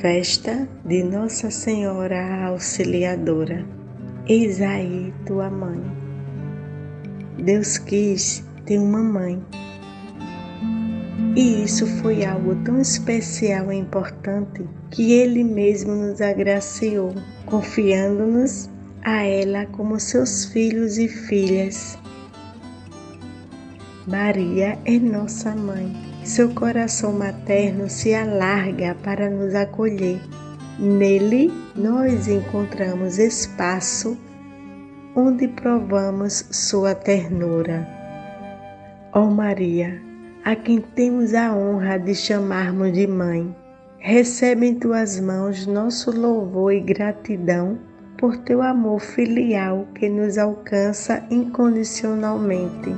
Festa de Nossa Senhora Auxiliadora. Eis aí tua mãe. Deus quis ter uma mãe. E isso foi algo tão especial e importante que Ele mesmo nos agraciou, confiando-nos a ela como seus filhos e filhas. Maria é nossa mãe. Seu coração materno se alarga para nos acolher. Nele nós encontramos espaço onde provamos sua ternura. Ó oh Maria, a quem temos a honra de chamarmos de mãe, recebe em tuas mãos nosso louvor e gratidão por teu amor filial que nos alcança incondicionalmente.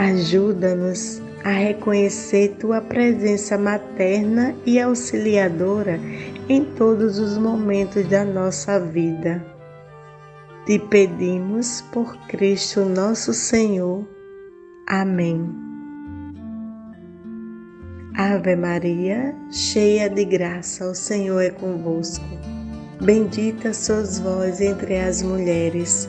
Ajuda-nos a reconhecer tua presença materna e auxiliadora em todos os momentos da nossa vida. Te pedimos por Cristo nosso Senhor. Amém. Ave Maria, cheia de graça, o Senhor é convosco. Bendita sois vós entre as mulheres,